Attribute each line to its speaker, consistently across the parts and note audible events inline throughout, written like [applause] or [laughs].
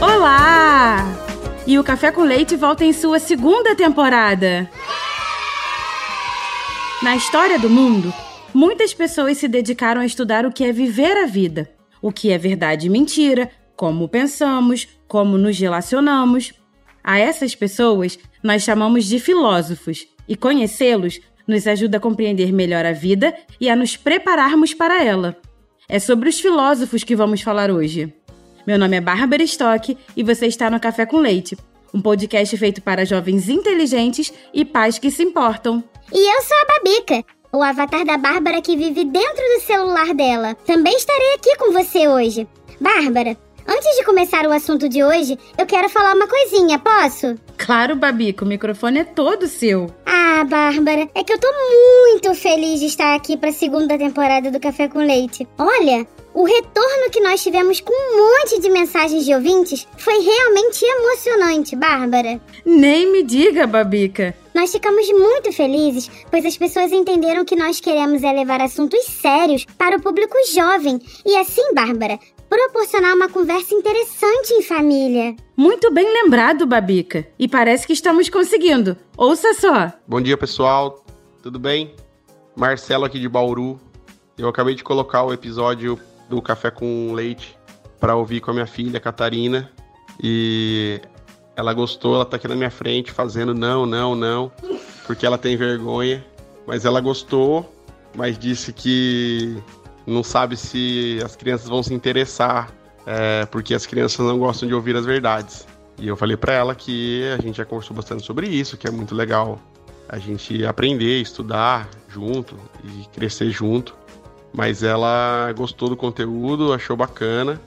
Speaker 1: Olá! E o Café com Leite volta em sua segunda temporada. Na história do mundo, muitas pessoas se dedicaram a estudar o que é viver a vida, o que é verdade e mentira, como pensamos, como nos relacionamos. A essas pessoas nós chamamos de filósofos, e conhecê-los nos ajuda a compreender melhor a vida e a nos prepararmos para ela. É sobre os filósofos que vamos falar hoje. Meu nome é Bárbara Stock e você está no Café com Leite, um podcast feito para jovens inteligentes e pais que se importam.
Speaker 2: E eu sou a Babica, o avatar da Bárbara que vive dentro do celular dela. Também estarei aqui com você hoje. Bárbara, Antes de começar o assunto de hoje, eu quero falar uma coisinha, posso?
Speaker 1: Claro, Babico, o microfone é todo seu.
Speaker 2: Ah, Bárbara, é que eu tô muito feliz de estar aqui para a segunda temporada do Café com Leite. Olha, o retorno que nós tivemos com um monte de mensagens de ouvintes foi realmente emocionante, Bárbara.
Speaker 1: Nem me diga, Babica.
Speaker 2: Nós ficamos muito felizes, pois as pessoas entenderam que nós queremos é levar assuntos sérios para o público jovem. E assim, Bárbara, proporcionar uma conversa interessante em família.
Speaker 1: Muito bem lembrado, Babica. E parece que estamos conseguindo. Ouça só.
Speaker 3: Bom dia, pessoal. Tudo bem? Marcelo aqui de Bauru. Eu acabei de colocar o episódio do Café com Leite para ouvir com a minha filha, Catarina. E ela gostou, ela tá aqui na minha frente fazendo não, não, não, porque ela tem vergonha. Mas ela gostou, mas disse que não sabe se as crianças vão se interessar, é, porque as crianças não gostam de ouvir as verdades. E eu falei para ela que a gente já conversou bastante sobre isso, que é muito legal a gente aprender, estudar junto e crescer junto. Mas ela gostou do conteúdo, achou bacana.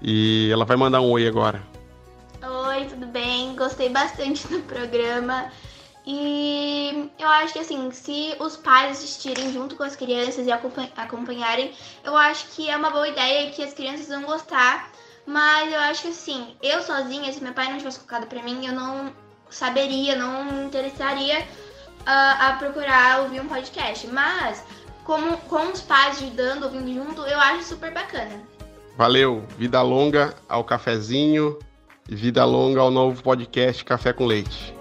Speaker 3: E ela vai mandar um oi agora.
Speaker 4: Oi, tudo bem? Gostei bastante do programa. E eu acho que assim, se os pais assistirem junto com as crianças e acompanharem, eu acho que é uma boa ideia e que as crianças vão gostar. Mas eu acho que assim, eu sozinha, se meu pai não tivesse colocado pra mim, eu não saberia, não me interessaria uh, a procurar ouvir um podcast. Mas, como, com os pais ajudando, ouvindo junto, eu acho super bacana.
Speaker 3: Valeu, vida longa ao cafezinho e vida longa ao novo podcast Café com Leite.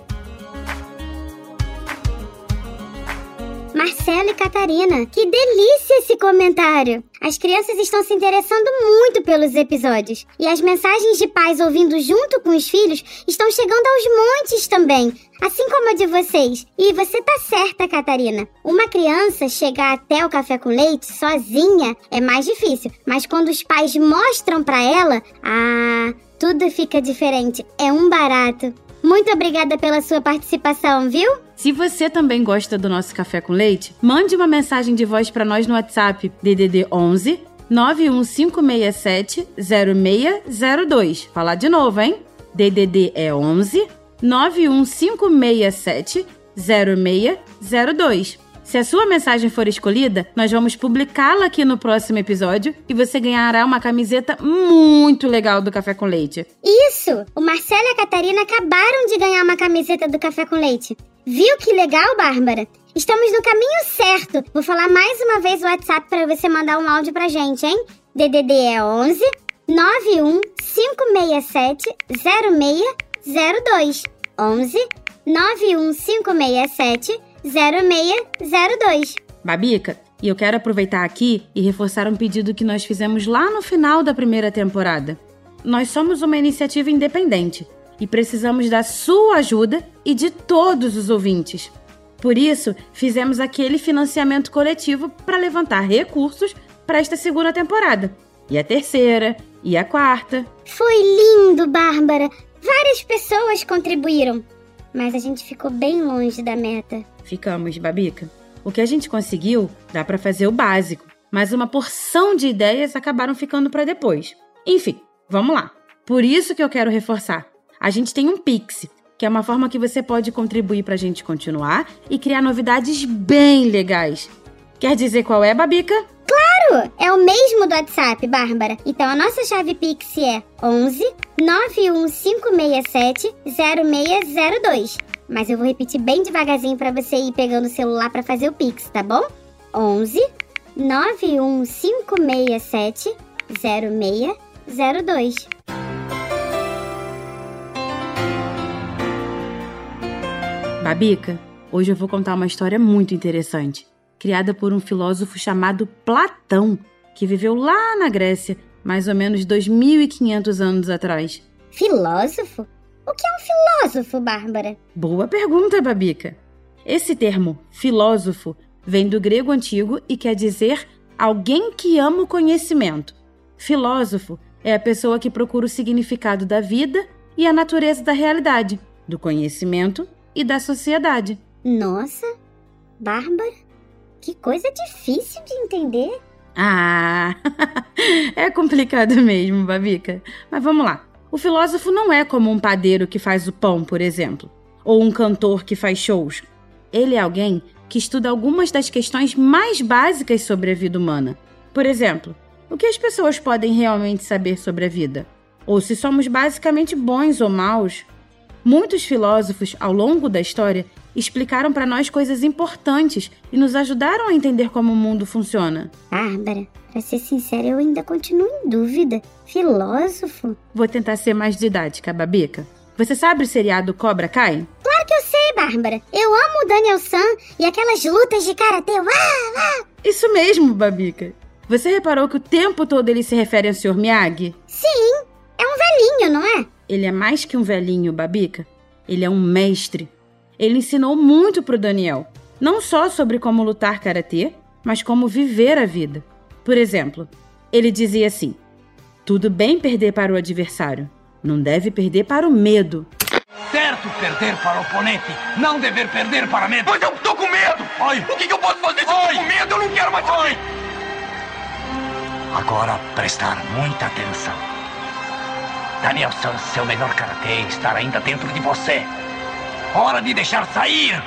Speaker 2: Marcelo e Catarina. Que delícia esse comentário! As crianças estão se interessando muito pelos episódios. E as mensagens de pais ouvindo junto com os filhos estão chegando aos montes também. Assim como a de vocês. E você tá certa, Catarina. Uma criança chegar até o café com leite sozinha é mais difícil. Mas quando os pais mostram para ela, ah, tudo fica diferente. É um barato. Muito obrigada pela sua participação, viu?
Speaker 1: Se você também gosta do nosso café com leite, mande uma mensagem de voz para nós no WhatsApp DDD 11 91567 0602. Falar de novo, hein? DDD é 11 91567 0602. Se a sua mensagem for escolhida, nós vamos publicá-la aqui no próximo episódio e você ganhará uma camiseta muito legal do Café com Leite.
Speaker 2: Isso! O Marcelo e a Catarina acabaram de ganhar uma camiseta do Café com Leite. Viu que legal, Bárbara? Estamos no caminho certo. Vou falar mais uma vez o WhatsApp para você mandar um áudio pra gente, hein? DDD é 11 91 567 0602. 11 91 567 0602.
Speaker 1: Babica, e eu quero aproveitar aqui e reforçar um pedido que nós fizemos lá no final da primeira temporada. Nós somos uma iniciativa independente e precisamos da sua ajuda e de todos os ouvintes. Por isso, fizemos aquele financiamento coletivo para levantar recursos para esta segunda temporada. E a terceira, e a quarta.
Speaker 2: Foi lindo, Bárbara! Várias pessoas contribuíram, mas a gente ficou bem longe da meta.
Speaker 1: Ficamos, Babica. O que a gente conseguiu dá para fazer o básico, mas uma porção de ideias acabaram ficando para depois. Enfim, vamos lá. Por isso que eu quero reforçar. A gente tem um Pix, que é uma forma que você pode contribuir para a gente continuar e criar novidades bem legais. Quer dizer qual é, Babica?
Speaker 2: Claro! É o mesmo do WhatsApp, Bárbara. Então a nossa chave Pix é 11 91567 0602. Mas eu vou repetir bem devagarzinho para você ir pegando o celular para fazer o Pix, tá bom? 11 91567 0602. 02.
Speaker 1: Babica, hoje eu vou contar uma história muito interessante, criada por um filósofo chamado Platão, que viveu lá na Grécia, mais ou menos 2.500 anos atrás.
Speaker 2: Filósofo? O que é um filósofo, Bárbara?
Speaker 1: Boa pergunta, Babica. Esse termo, filósofo, vem do grego antigo e quer dizer alguém que ama o conhecimento. Filósofo é a pessoa que procura o significado da vida e a natureza da realidade, do conhecimento e da sociedade.
Speaker 2: Nossa, Bárbara, que coisa difícil de entender.
Speaker 1: Ah, [laughs] é complicado mesmo, Babica. Mas vamos lá. O filósofo não é como um padeiro que faz o pão, por exemplo, ou um cantor que faz shows. Ele é alguém que estuda algumas das questões mais básicas sobre a vida humana. Por exemplo, o que as pessoas podem realmente saber sobre a vida? Ou se somos basicamente bons ou maus? Muitos filósofos, ao longo da história, explicaram para nós coisas importantes e nos ajudaram a entender como o mundo funciona.
Speaker 2: Bárbara, para ser sincera, eu ainda continuo em dúvida. Filósofo?
Speaker 1: Vou tentar ser mais didática, Babica. Você sabe o seriado Cobra Kai?
Speaker 2: Claro que eu sei, Bárbara. Eu amo o Daniel San e aquelas lutas de karatê. Uá, uá.
Speaker 1: Isso mesmo, Babica. Você reparou que o tempo todo ele se refere ao Sr. Miyagi?
Speaker 2: Sim, é um velhinho, não é?
Speaker 1: Ele é mais que um velhinho, Babica. Ele é um mestre. Ele ensinou muito pro Daniel, não só sobre como lutar karatê, mas como viver a vida. Por exemplo, ele dizia assim: Tudo bem perder para o adversário, não deve perder para o medo.
Speaker 5: Certo perder para o oponente, não dever perder para medo.
Speaker 6: Mas eu tô com medo!
Speaker 5: Oi.
Speaker 6: O que, que eu posso fazer se eu tô com medo? Eu não quero mais
Speaker 5: Oi. Agora prestar muita atenção. Daniel San, seu melhor karatê, está ainda dentro de você. Hora de deixar sair!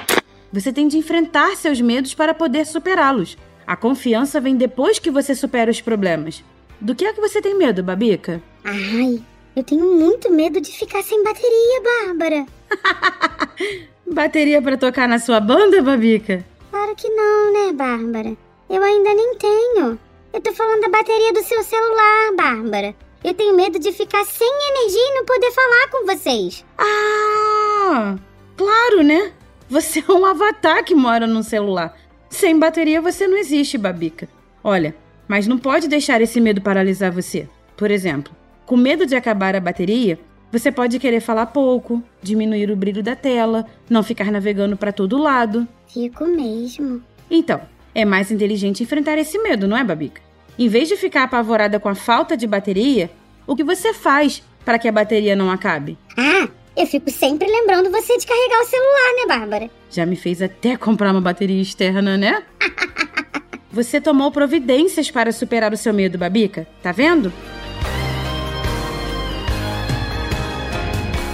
Speaker 1: Você tem de enfrentar seus medos para poder superá-los. A confiança vem depois que você supera os problemas. Do que é que você tem medo, Babica?
Speaker 2: Ai, eu tenho muito medo de ficar sem bateria, Bárbara. [laughs]
Speaker 1: Bateria para tocar na sua banda, Babica?
Speaker 2: Claro que não, né, Bárbara? Eu ainda nem tenho. Eu tô falando da bateria do seu celular, Bárbara. Eu tenho medo de ficar sem energia e não poder falar com vocês.
Speaker 1: Ah, claro, né? Você é um avatar que mora num celular. Sem bateria você não existe, Babica. Olha, mas não pode deixar esse medo paralisar você. Por exemplo, com medo de acabar a bateria, você pode querer falar pouco, diminuir o brilho da tela, não ficar navegando para todo lado.
Speaker 2: Fico mesmo.
Speaker 1: Então, é mais inteligente enfrentar esse medo, não é, Babica? Em vez de ficar apavorada com a falta de bateria, o que você faz para que a bateria não acabe?
Speaker 2: Ah, eu fico sempre lembrando você de carregar o celular, né, Bárbara?
Speaker 1: Já me fez até comprar uma bateria externa, né? [laughs] Você tomou providências para superar o seu medo, Babica? Tá vendo?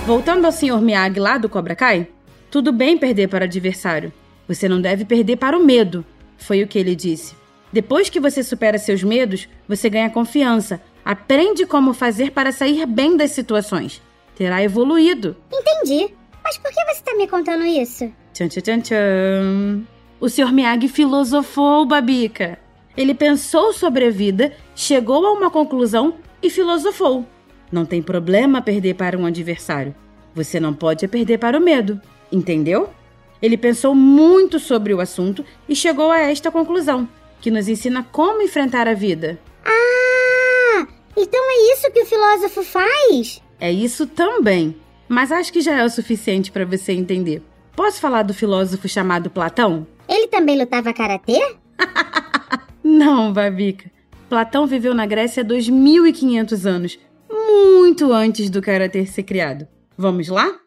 Speaker 1: Voltando ao Sr. Miyagi lá do Cobra Kai, tudo bem perder para o adversário. Você não deve perder para o medo, foi o que ele disse. Depois que você supera seus medos, você ganha confiança, aprende como fazer para sair bem das situações. Terá evoluído.
Speaker 2: Entendi. Mas por que você tá me contando isso?
Speaker 1: Tchan, tchan, tchan, tchan. O Sr. Miyagi filosofou, Babica. Ele pensou sobre a vida, chegou a uma conclusão e filosofou. Não tem problema perder para um adversário. Você não pode perder para o medo. Entendeu? Ele pensou muito sobre o assunto e chegou a esta conclusão, que nos ensina como enfrentar a vida.
Speaker 2: Ah! Então é isso que o filósofo faz?
Speaker 1: É isso também. Mas acho que já é o suficiente para você entender. Posso falar do filósofo chamado Platão?
Speaker 2: Ele também lutava karatê? [laughs]
Speaker 1: Não, Babica. Platão viveu na Grécia há 2.500 anos, muito antes do karatê ser criado. Vamos lá?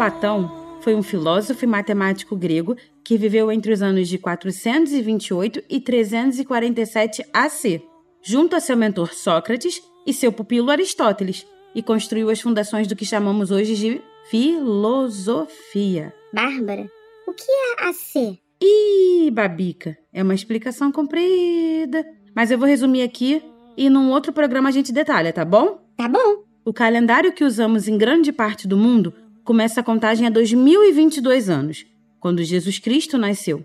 Speaker 1: Platão foi um filósofo e matemático grego que viveu entre os anos de 428 e 347 AC, junto a seu mentor Sócrates e seu pupilo Aristóteles, e construiu as fundações do que chamamos hoje de filosofia.
Speaker 2: Bárbara, o que é AC?
Speaker 1: Ih, Babica, é uma explicação comprida. Mas eu vou resumir aqui e num outro programa a gente detalha, tá bom?
Speaker 2: Tá bom.
Speaker 1: O calendário que usamos em grande parte do mundo começa a contagem há 2022 anos, quando Jesus Cristo nasceu.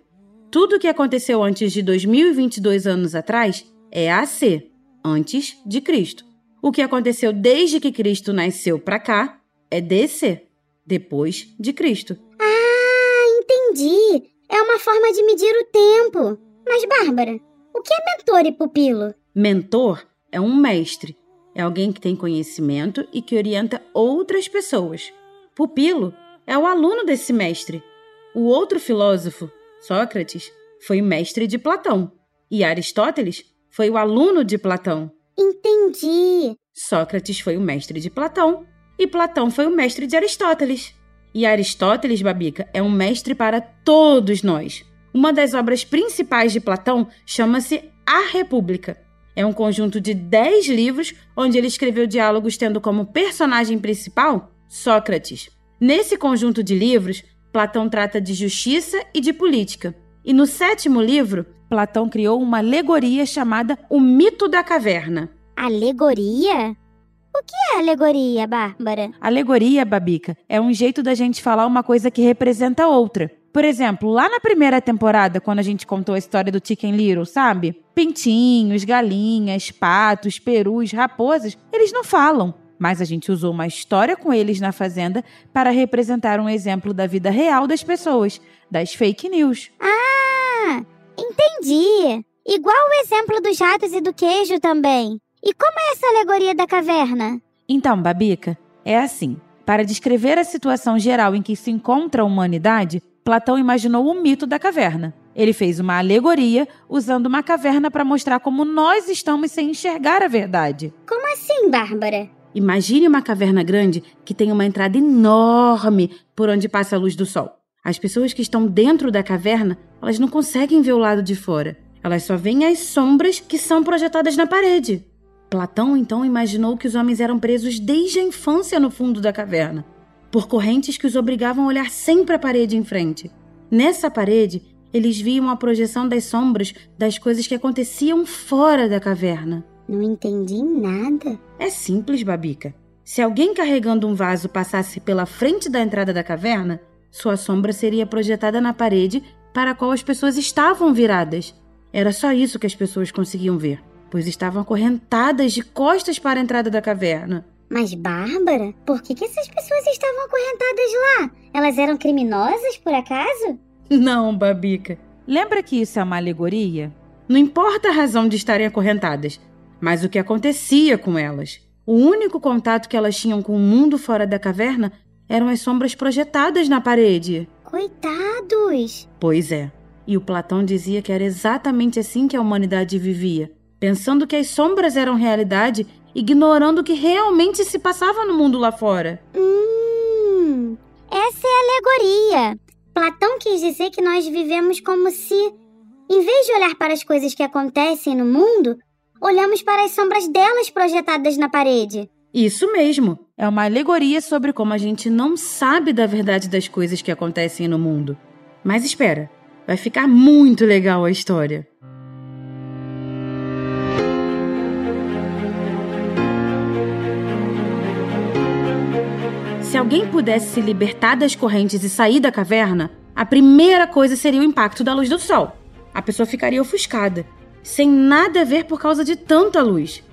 Speaker 1: Tudo o que aconteceu antes de 2022 anos atrás é AC, antes de Cristo. O que aconteceu desde que Cristo nasceu para cá é DC, depois de Cristo.
Speaker 2: Ah, entendi. É uma forma de medir o tempo. Mas, Bárbara, o que é mentor e pupilo?
Speaker 1: Mentor é um mestre, é alguém que tem conhecimento e que orienta outras pessoas. Pupilo é o aluno desse mestre. O outro filósofo, Sócrates, foi mestre de Platão, e Aristóteles foi o aluno de Platão.
Speaker 2: Entendi.
Speaker 1: Sócrates foi o mestre de Platão e Platão foi o mestre de Aristóteles. E Aristóteles, Babica, é um mestre para todos nós. Uma das obras principais de Platão chama-se A República. É um conjunto de dez livros onde ele escreveu diálogos tendo como personagem principal Sócrates. Nesse conjunto de livros, Platão trata de justiça e de política. E no sétimo livro, Platão criou uma alegoria chamada O Mito da Caverna.
Speaker 2: Alegoria? O que é alegoria, Bárbara?
Speaker 1: Alegoria, Babica, é um jeito da gente falar uma coisa que representa outra. Por exemplo, lá na primeira temporada, quando a gente contou a história do Chicken Little, sabe? Pintinhos, galinhas, patos, perus, raposas, eles não falam. Mas a gente usou uma história com eles na fazenda para representar um exemplo da vida real das pessoas, das fake news.
Speaker 2: Ah, entendi. Igual o exemplo dos ratos e do queijo também. E como é essa alegoria da caverna?
Speaker 1: Então, Babica, é assim. Para descrever a situação geral em que se encontra a humanidade, Platão imaginou o mito da caverna. Ele fez uma alegoria usando uma caverna para mostrar como nós estamos sem enxergar a verdade.
Speaker 2: Como assim, Bárbara?
Speaker 1: Imagine uma caverna grande que tem uma entrada enorme por onde passa a luz do sol. As pessoas que estão dentro da caverna, elas não conseguem ver o lado de fora. Elas só veem as sombras que são projetadas na parede. Platão então imaginou que os homens eram presos desde a infância no fundo da caverna, por correntes que os obrigavam a olhar sempre a parede em frente. Nessa parede, eles viam a projeção das sombras das coisas que aconteciam fora da caverna.
Speaker 2: Não entendi nada.
Speaker 1: É simples, Babica. Se alguém carregando um vaso passasse pela frente da entrada da caverna, sua sombra seria projetada na parede para a qual as pessoas estavam viradas. Era só isso que as pessoas conseguiam ver pois estavam acorrentadas de costas para a entrada da caverna.
Speaker 2: Mas, Bárbara, por que, que essas pessoas estavam acorrentadas lá? Elas eram criminosas, por acaso?
Speaker 1: Não, Babica. Lembra que isso é uma alegoria? Não importa a razão de estarem acorrentadas, mas o que acontecia com elas. O único contato que elas tinham com o mundo fora da caverna eram as sombras projetadas na parede.
Speaker 2: Coitados!
Speaker 1: Pois é. E o Platão dizia que era exatamente assim que a humanidade vivia, pensando que as sombras eram realidade, ignorando o que realmente se passava no mundo lá fora.
Speaker 2: Hum, essa é a alegoria. Platão quis dizer que nós vivemos como se, em vez de olhar para as coisas que acontecem no mundo, olhamos para as sombras delas projetadas na parede.
Speaker 1: Isso mesmo. É uma alegoria sobre como a gente não sabe da verdade das coisas que acontecem no mundo. Mas espera, vai ficar muito legal a história. Se alguém pudesse se libertar das correntes e sair da caverna, a primeira coisa seria o impacto da luz do sol. A pessoa ficaria ofuscada, sem nada a ver por causa de tanta luz.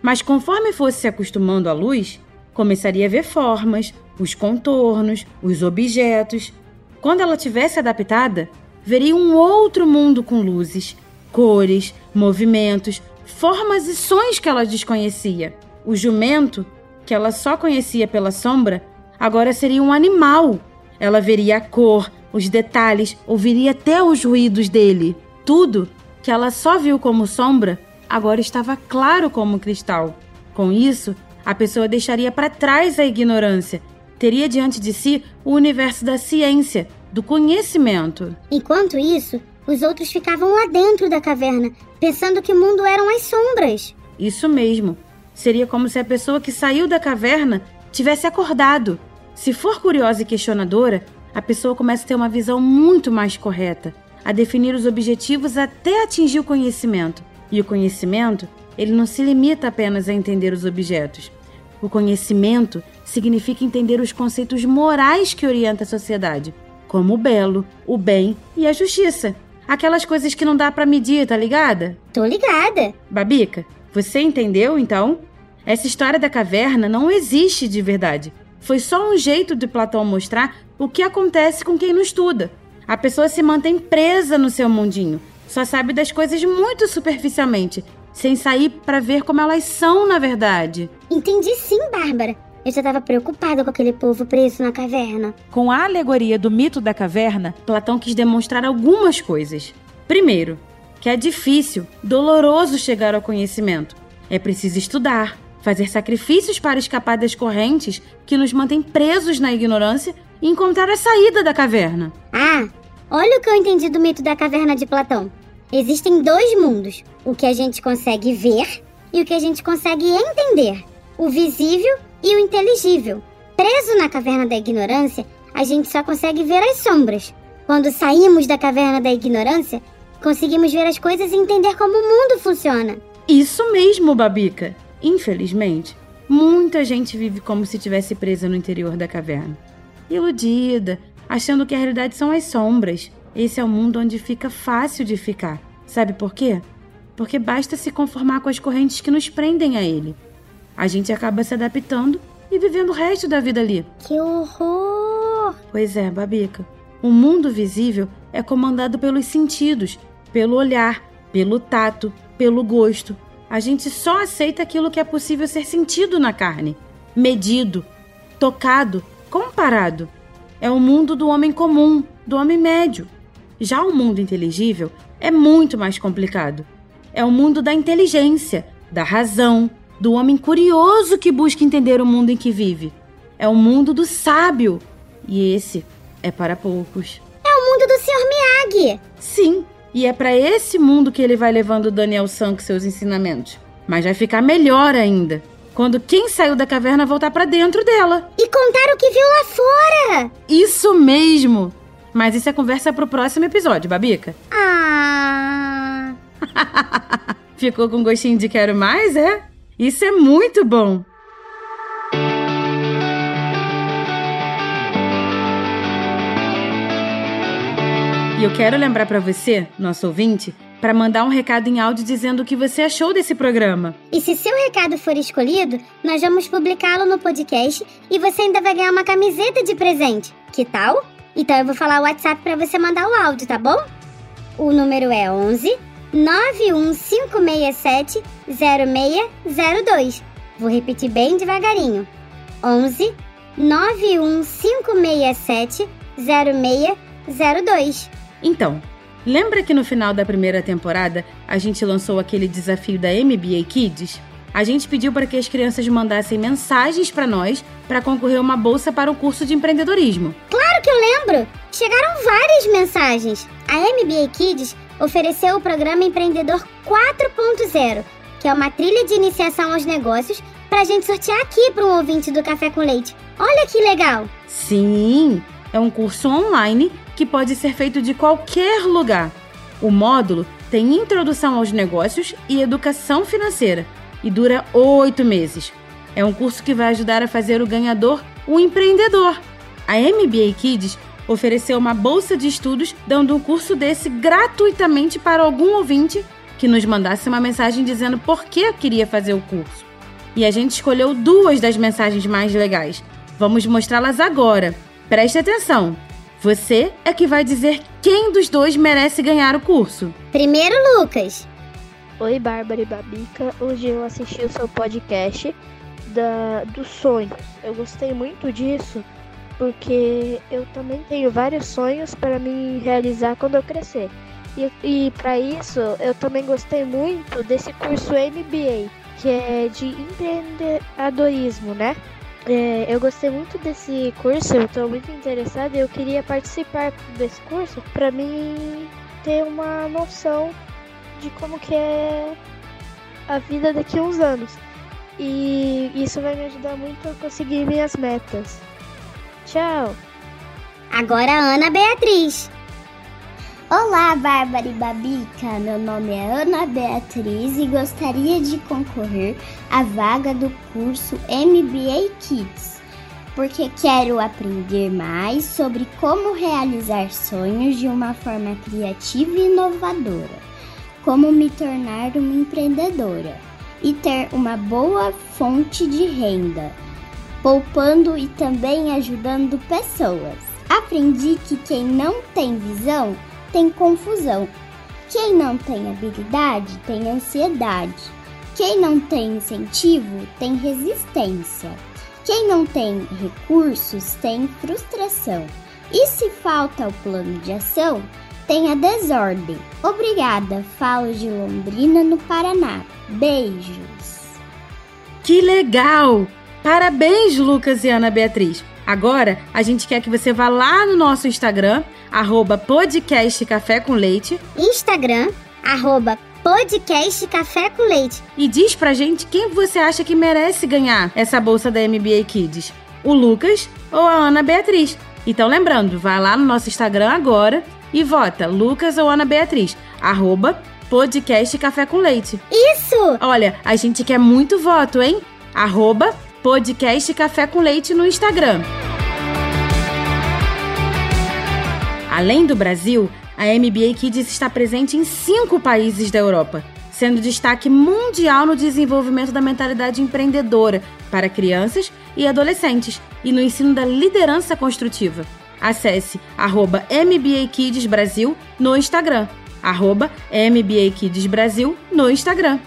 Speaker 1: Mas conforme fosse se acostumando à luz, começaria a ver formas, os contornos, os objetos. Quando ela tivesse adaptada, veria um outro mundo com luzes, cores, movimentos, formas e sons que ela desconhecia. O jumento, que ela só conhecia pela sombra, agora seria um animal. Ela veria a cor, os detalhes, ouviria até os ruídos dele. Tudo que ela só viu como sombra agora estava claro como cristal. Com isso, a pessoa deixaria para trás a ignorância, teria diante de si o universo da ciência, do conhecimento.
Speaker 2: Enquanto isso, os outros ficavam lá dentro da caverna, pensando que o mundo eram as sombras.
Speaker 1: Isso mesmo. Seria como se a pessoa que saiu da caverna tivesse acordado se for curiosa e questionadora, a pessoa começa a ter uma visão muito mais correta, a definir os objetivos até atingir o conhecimento. E o conhecimento, ele não se limita apenas a entender os objetos. O conhecimento significa entender os conceitos morais que orientam a sociedade, como o belo, o bem e a justiça. Aquelas coisas que não dá para medir, tá ligada?
Speaker 2: Tô ligada.
Speaker 1: Babica, você entendeu então? Essa história da caverna não existe de verdade. Foi só um jeito de Platão mostrar o que acontece com quem não estuda. A pessoa se mantém presa no seu mundinho, só sabe das coisas muito superficialmente, sem sair para ver como elas são na verdade.
Speaker 2: Entendi sim, Bárbara. Eu já estava preocupada com aquele povo preso na caverna.
Speaker 1: Com a alegoria do mito da caverna, Platão quis demonstrar algumas coisas. Primeiro, que é difícil, doloroso chegar ao conhecimento. É preciso estudar, fazer sacrifícios para escapar das correntes que nos mantêm presos na ignorância e encontrar a saída da caverna.
Speaker 2: Ah, olha o que eu entendi do mito da caverna de Platão. Existem dois mundos: o que a gente consegue ver e o que a gente consegue entender, o visível e o inteligível. Preso na caverna da ignorância, a gente só consegue ver as sombras. Quando saímos da caverna da ignorância, conseguimos ver as coisas e entender como o mundo funciona.
Speaker 1: Isso mesmo, Babica. Infelizmente, muita gente vive como se tivesse presa no interior da caverna. Iludida, achando que a realidade são as sombras. Esse é o mundo onde fica fácil de ficar. Sabe por quê? Porque basta se conformar com as correntes que nos prendem a ele. A gente acaba se adaptando e vivendo o resto da vida ali.
Speaker 2: Que horror!
Speaker 1: Pois é, Babica. O mundo visível é comandado pelos sentidos, pelo olhar, pelo tato, pelo gosto, a gente só aceita aquilo que é possível ser sentido na carne, medido, tocado, comparado. É o mundo do homem comum, do homem médio. Já o mundo inteligível é muito mais complicado. É o mundo da inteligência, da razão, do homem curioso que busca entender o mundo em que vive. É o mundo do sábio. E esse é para poucos.
Speaker 2: É o mundo do Sr. Miyagi.
Speaker 1: Sim, e é para esse mundo que ele vai levando o Daniel San com seus ensinamentos. Mas vai ficar melhor ainda quando quem saiu da caverna voltar para dentro dela.
Speaker 2: E contar o que viu lá fora.
Speaker 1: Isso mesmo. Mas isso é conversa pro próximo episódio, Babica.
Speaker 2: Ah. [laughs]
Speaker 1: Ficou com gostinho de quero mais, é? Isso é muito bom. E eu quero lembrar para você, nosso ouvinte, para mandar um recado em áudio dizendo o que você achou desse programa.
Speaker 2: E se seu recado for escolhido, nós vamos publicá-lo no podcast e você ainda vai ganhar uma camiseta de presente. Que tal? Então eu vou falar o WhatsApp para você mandar o áudio, tá bom? O número é 11 91567 0602. Vou repetir bem devagarinho. 11 91567 0602.
Speaker 1: Então, lembra que no final da primeira temporada a gente lançou aquele desafio da MBA Kids? A gente pediu para que as crianças mandassem mensagens para nós para concorrer uma bolsa para o curso de empreendedorismo.
Speaker 2: Claro que eu lembro! Chegaram várias mensagens. A MBA Kids ofereceu o programa Empreendedor 4.0, que é uma trilha de iniciação aos negócios para a gente sortear aqui para um ouvinte do Café com Leite. Olha que legal!
Speaker 1: Sim, é um curso online que pode ser feito de qualquer lugar. O módulo tem introdução aos negócios e educação financeira e dura oito meses. É um curso que vai ajudar a fazer o ganhador um empreendedor. A MBA Kids ofereceu uma bolsa de estudos dando um curso desse gratuitamente para algum ouvinte que nos mandasse uma mensagem dizendo por que queria fazer o curso. E a gente escolheu duas das mensagens mais legais. Vamos mostrá-las agora. Preste atenção! Você é que vai dizer quem dos dois merece ganhar o curso.
Speaker 2: Primeiro, Lucas.
Speaker 7: Oi, Bárbara e Babica. Hoje eu assisti o seu podcast da, dos sonhos. Eu gostei muito disso porque eu também tenho vários sonhos para me realizar quando eu crescer. E, e para isso, eu também gostei muito desse curso MBA, que é de empreendedorismo, né? É, eu gostei muito desse curso, eu estou muito interessada e eu queria participar desse curso para mim ter uma noção de como que é a vida daqui a uns anos. E isso vai me ajudar muito a conseguir minhas metas. Tchau!
Speaker 2: Agora a Ana Beatriz.
Speaker 8: Olá, Bárbara e Babica. Meu nome é Ana Beatriz e gostaria de concorrer à vaga do curso MBA Kids, porque quero aprender mais sobre como realizar sonhos de uma forma criativa e inovadora, como me tornar uma empreendedora e ter uma boa fonte de renda, poupando e também ajudando pessoas. Aprendi que quem não tem visão tem confusão. Quem não tem habilidade tem ansiedade. Quem não tem incentivo tem resistência. Quem não tem recursos tem frustração. E se falta o plano de ação, tem a desordem. Obrigada, falo de Londrina, no Paraná. Beijos.
Speaker 1: Que legal! Parabéns, Lucas e Ana Beatriz. Agora, a gente quer que você vá lá no nosso Instagram, arroba podcast Café com Leite.
Speaker 8: Instagram, arroba podcast Café com Leite.
Speaker 1: E diz pra gente quem você acha que merece ganhar essa bolsa da MBA Kids. O Lucas ou a Ana Beatriz. Então lembrando, vai lá no nosso Instagram agora e vota Lucas ou Ana Beatriz, arroba podcast Café com Leite.
Speaker 8: Isso!
Speaker 1: Olha, a gente quer muito voto, hein? Arroba podcast Café com Leite no Instagram. Além do Brasil, a MBA Kids está presente em cinco países da Europa, sendo destaque mundial no desenvolvimento da mentalidade empreendedora para crianças e adolescentes e no ensino da liderança construtiva. Acesse arroba MBA Kids Brasil no Instagram. Arroba MBA Kids Brasil no Instagram.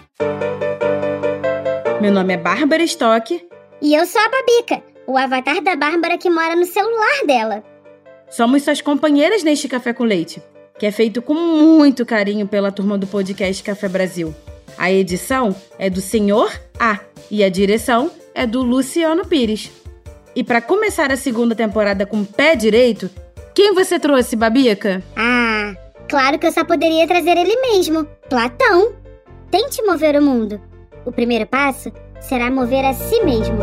Speaker 1: Meu nome é Bárbara Stock
Speaker 8: E eu sou a Babica, o avatar da Bárbara que mora no celular dela.
Speaker 1: Somos suas companheiras neste Café com Leite, que é feito com muito carinho pela turma do podcast Café Brasil. A edição é do Senhor A e a direção é do Luciano Pires. E para começar a segunda temporada com o pé direito, quem você trouxe, Babica?
Speaker 8: Ah, claro que eu só poderia trazer ele mesmo, Platão. Tente mover o mundo. O primeiro passo será mover a si mesmo.